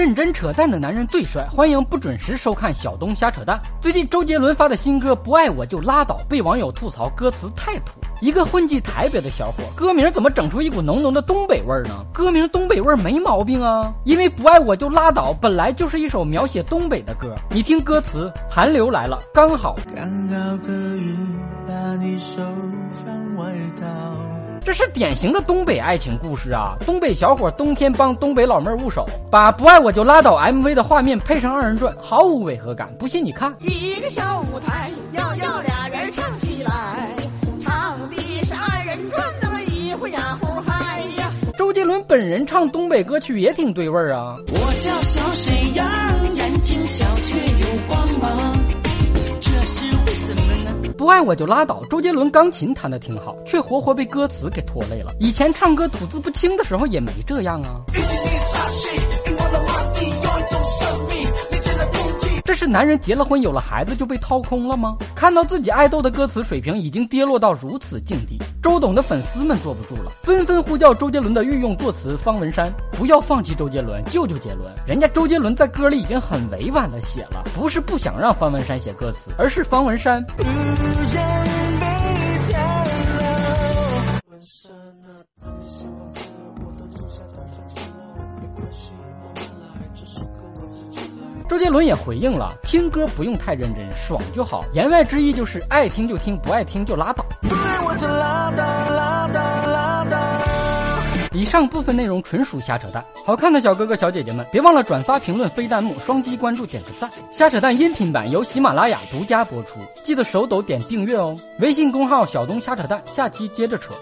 认真扯淡的男人最帅，欢迎不准时收看小东瞎扯淡。最近周杰伦发的新歌《不爱我就拉倒》被网友吐槽歌词太土。一个混迹台北的小伙，歌名怎么整出一股浓浓的东北味儿呢？歌名东北味儿没毛病啊，因为不爱我就拉倒本来就是一首描写东北的歌。你听歌词，寒流来了，刚好，刚好可以把你手放外套。这是典型的东北爱情故事啊！东北小伙冬天帮东北老妹儿捂手，把不爱我就拉倒 MV 的画面配上二人转，毫无违和感。不信你看，一个小舞台，要要俩人唱起来，唱的是二人转，那么一呼呀呼嗨呀。周杰伦本人唱东北歌曲也挺对味儿啊。我叫小沈阳，眼睛小却有光爱我就拉倒。周杰伦钢琴弹得挺好，却活活被歌词给拖累了。以前唱歌吐字不清的时候也没这样啊。这是男人结了婚有了孩子就被掏空了吗？看到自己爱豆的歌词水平已经跌落到如此境地，周董的粉丝们坐不住了，纷纷呼叫周杰伦的御用作词方文山，不要放弃周杰伦，救救杰伦！人家周杰伦在歌里已经很委婉的写了，不是不想让方文山写歌词，而是方文山。周杰伦也回应了，听歌不用太认真，爽就好。言外之意就是爱听就听，不爱听就拉倒。以上部分内容纯属瞎扯淡。好看的小哥哥小姐姐们，别忘了转发、评论、飞弹幕、双击关注、点个赞。瞎扯淡音频版由喜马拉雅独家播出，记得手抖点订阅哦。微信公号小东瞎扯淡，下期接着扯。